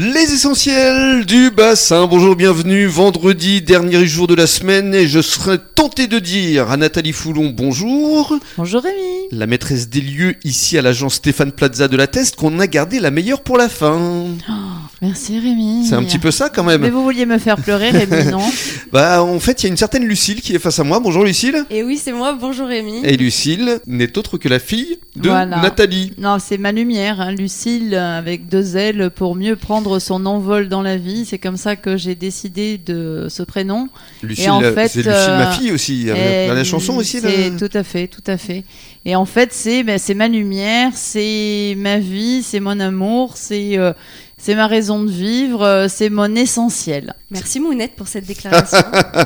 Les essentiels du bassin. Bonjour, bienvenue. Vendredi, dernier jour de la semaine, et je serais tenté de dire à Nathalie Foulon bonjour. Bonjour Rémi. La maîtresse des lieux ici à l'agence Stéphane Plaza de la Teste, qu'on a gardé la meilleure pour la fin. Oh, merci Rémi. C'est un petit peu ça quand même. Mais vous vouliez me faire pleurer Rémi, non? Bah, en fait, il y a une certaine Lucille qui est face à moi. Bonjour Lucille. Et oui, c'est moi. Bonjour Rémi. Et Lucille n'est autre que la fille de Voilà. Nathalie. Non, c'est ma lumière, hein, Lucille, euh, avec deux ailes pour mieux prendre son envol dans la vie. C'est comme ça que j'ai décidé de ce prénom. Lucille, en fait, c'est Lucille, euh, ma fille aussi. Et Dans la chanson aussi, là. c'est tout à fait, tout à fait. Et en fait, c'est ben, c'est ma lumière, c'est ma vie, c'est mon amour, c'est euh, c'est ma raison de vivre, euh, c'est mon essentiel. Merci Mounette pour cette déclaration.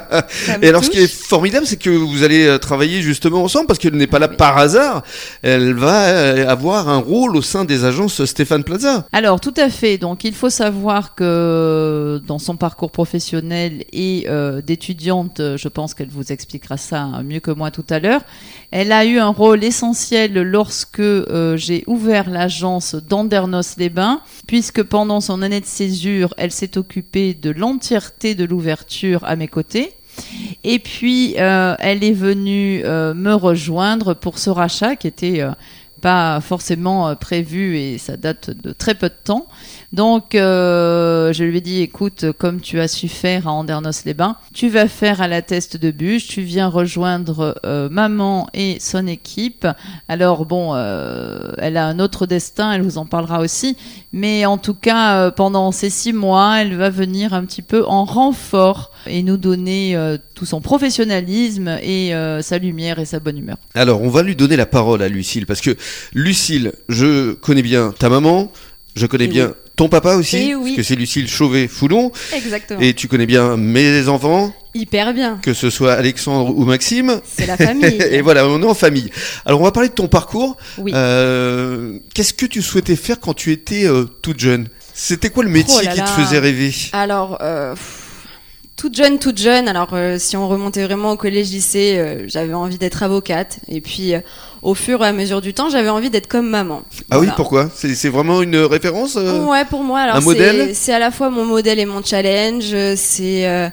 Et alors, ce qui est formidable, c'est que vous allez euh, travailler justement ensemble parce qu'elle n'est pas là Oui. par hasard. Elle va euh, avoir un rôle au sein des agences Stéphane Plaza. Alors, tout à fait. Donc, il faut savoir que dans son parcours professionnel et euh, d'étudiante, je pense qu'elle vous expliquera ça mieux que moi tout à l'heure, elle a eu un rôle essentiel lorsque euh, j'ai ouvert l'agence d'Andernos-les-Bains, puisque pendant son année de césure, elle s'est occupée de l'entièreté de l'ouverture à mes côtés. Et puis, euh, elle est venue euh, me rejoindre pour ce rachat qui était euh, pas forcément euh, prévu et ça date de très peu de temps. Donc, euh, je lui ai dit, écoute, comme tu as su faire à Andernos-les-Bains, tu vas faire à la teste de bûche, tu viens rejoindre euh, maman et son équipe. Alors, bon, elle a un autre destin, elle vous en parlera aussi. Mais en tout cas, pendant ces six mois, elle va venir un petit peu en renfort et nous donner euh, tout son professionnalisme et euh, sa lumière et sa bonne humeur. Alors, on va lui donner la parole à Lucille parce que Lucille, je connais bien ta maman, je connais Et bien oui. ton papa aussi, Et parce oui. que c'est Lucille Chauvet-Foulon, Exactement. et tu connais bien mes enfants, Hyper bien. que ce soit Alexandre ou Maxime. C'est la famille. Et voilà, on est en famille. Alors, on va parler de ton parcours. Oui. Euh, Qu'est-ce que tu souhaitais faire quand tu étais euh, toute jeune? C'était quoi le métier Oh là qui te faisait rêver? Alors, euh, toute jeune, toute jeune. Alors, euh, si on remontait vraiment au collège-lycée, euh, j'avais envie d'être avocate. Et puis, euh, au fur et à mesure du temps, j'avais envie d'être comme maman. Ah oui, pourquoi? C'est vraiment une référence euh Ouais, pour moi, alors un c'est- modèle? c'est à la fois mon modèle et mon challenge. C'est euh,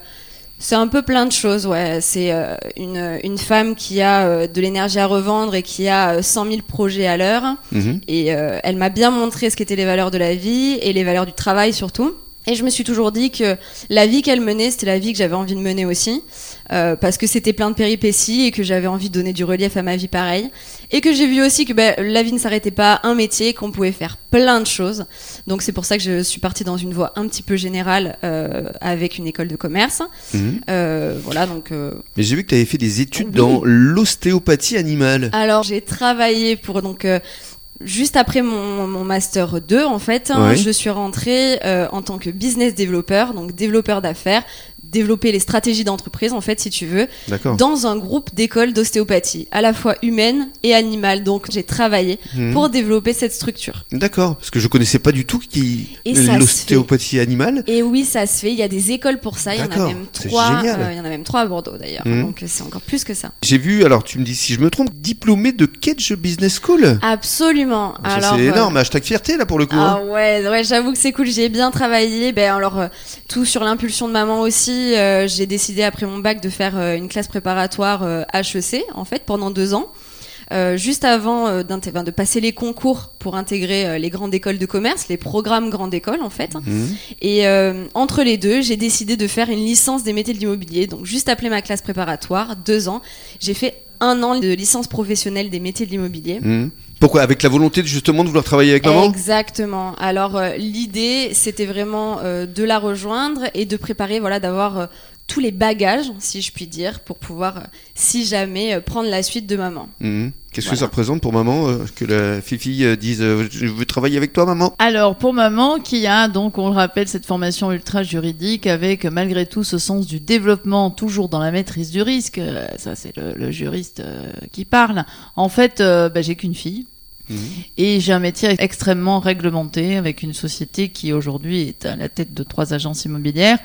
c'est un peu plein de choses, ouais. C'est euh, une, une femme qui a euh, de l'énergie à revendre et qui a euh, 100 000 projets à l'heure. Mhm. Et euh, elle m'a bien montré ce qu'étaient les valeurs de la vie et les valeurs du travail surtout. Et je me suis toujours dit que la vie qu'elle menait, c'était la vie que j'avais envie de mener aussi, euh, parce que c'était plein de péripéties et que j'avais envie de donner du relief à ma vie pareil. Et que j'ai vu aussi que ben, la vie ne s'arrêtait pas à un métier, qu'on pouvait faire plein de choses. Donc c'est pour ça que je suis partie dans une voie un petit peu générale euh, avec une école de commerce. Mhm. Euh, voilà, donc Mais j'ai vu que tu avais fait des études Oui. dans l'ostéopathie animale. Alors j'ai travaillé pour donc juste après mon, mon master 2 en fait, hein, Ouais. je suis rentrée euh, en tant que business développeur, donc développeur d'affaires, développer les stratégies d'entreprise en fait si tu veux, dans un groupe d'écoles d'ostéopathie, à la fois humaine et animale. Donc j'ai travaillé Mhm. pour développer cette structure. D'accord, parce que je connaissais pas du tout qui l'ostéopathie animale. Et oui, ça se fait. Il y a des écoles pour ça. Il y en a même trois. euh, il y en a même trois à Bordeaux d'ailleurs. Mhm. Donc c'est encore plus que ça. J'ai vu, alors tu me dis si je me trompe, diplômé de Kedge Business School. Absolument. Ça, Alors c'est euh, énorme, hashtag fierté là pour le coup. hein. Ah ouais, ouais, j'avoue que c'est cool. J'ai bien travaillé. Ben alors euh, tout sur l'impulsion de maman aussi. Euh, j'ai décidé après mon bac de faire euh, une classe préparatoire euh, HEC en fait pendant deux ans. Euh, juste avant euh, de passer les concours pour intégrer euh, les grandes écoles de commerce, les programmes grandes écoles en fait. Mhm. Et euh, entre les deux, j'ai décidé de faire une licence des métiers de l'immobilier. Donc juste après ma classe préparatoire, deux ans, j'ai fait un an de licence professionnelle des métiers de l'immobilier. Mhm. Pourquoi? Avec la volonté justement de vouloir travailler avec maman? Exactement. Alors euh, l'idée, c'était vraiment euh, de la rejoindre et de préparer, voilà, d'avoir euh, tous les bagages, si je puis dire, pour pouvoir, euh, si jamais, euh, prendre la suite de maman. Mhm. Qu'est-ce que ça représente pour maman euh, que la fifi euh, dise euh, je veux travailler avec toi maman? Alors pour maman qui a donc on le rappelle cette formation ultra juridique avec malgré tout ce sens du développement toujours dans la maîtrise du risque, euh, ça c'est le, le juriste euh, qui parle. En fait, euh, bah, j'ai qu'une fille. Mhm. Et j'ai un métier extrêmement réglementé avec une société qui aujourd'hui est à la tête de trois agences immobilières.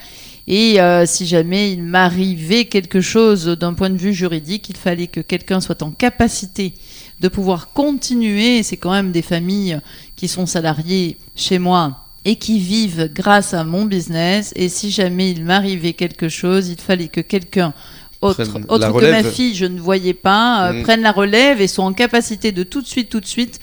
Et euh, si jamais il m'arrivait quelque chose d'un point de vue juridique, il fallait que quelqu'un soit en capacité de pouvoir continuer. C'est quand même des familles qui sont salariées chez moi et qui vivent grâce à mon business. Et si jamais il m'arrivait quelque chose, il fallait que quelqu'un autre, autre que ma fille, je ne voyais pas, euh, Mm. prenne la relève et soit en capacité de tout de suite, tout de suite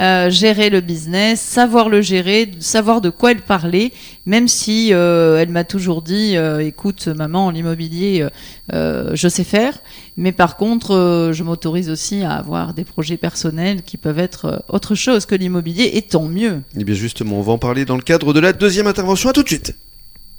euh, gérer le business, savoir le gérer, savoir de quoi elle parlait, même si euh, elle m'a toujours dit, euh, écoute maman, l'immobilier, je sais faire, mais par contre, je m'autorise aussi à avoir des projets personnels qui peuvent être autre chose que l'immobilier, et tant mieux. Et Eh bien justement, on va en parler dans le cadre de la deuxième intervention. À tout de suite.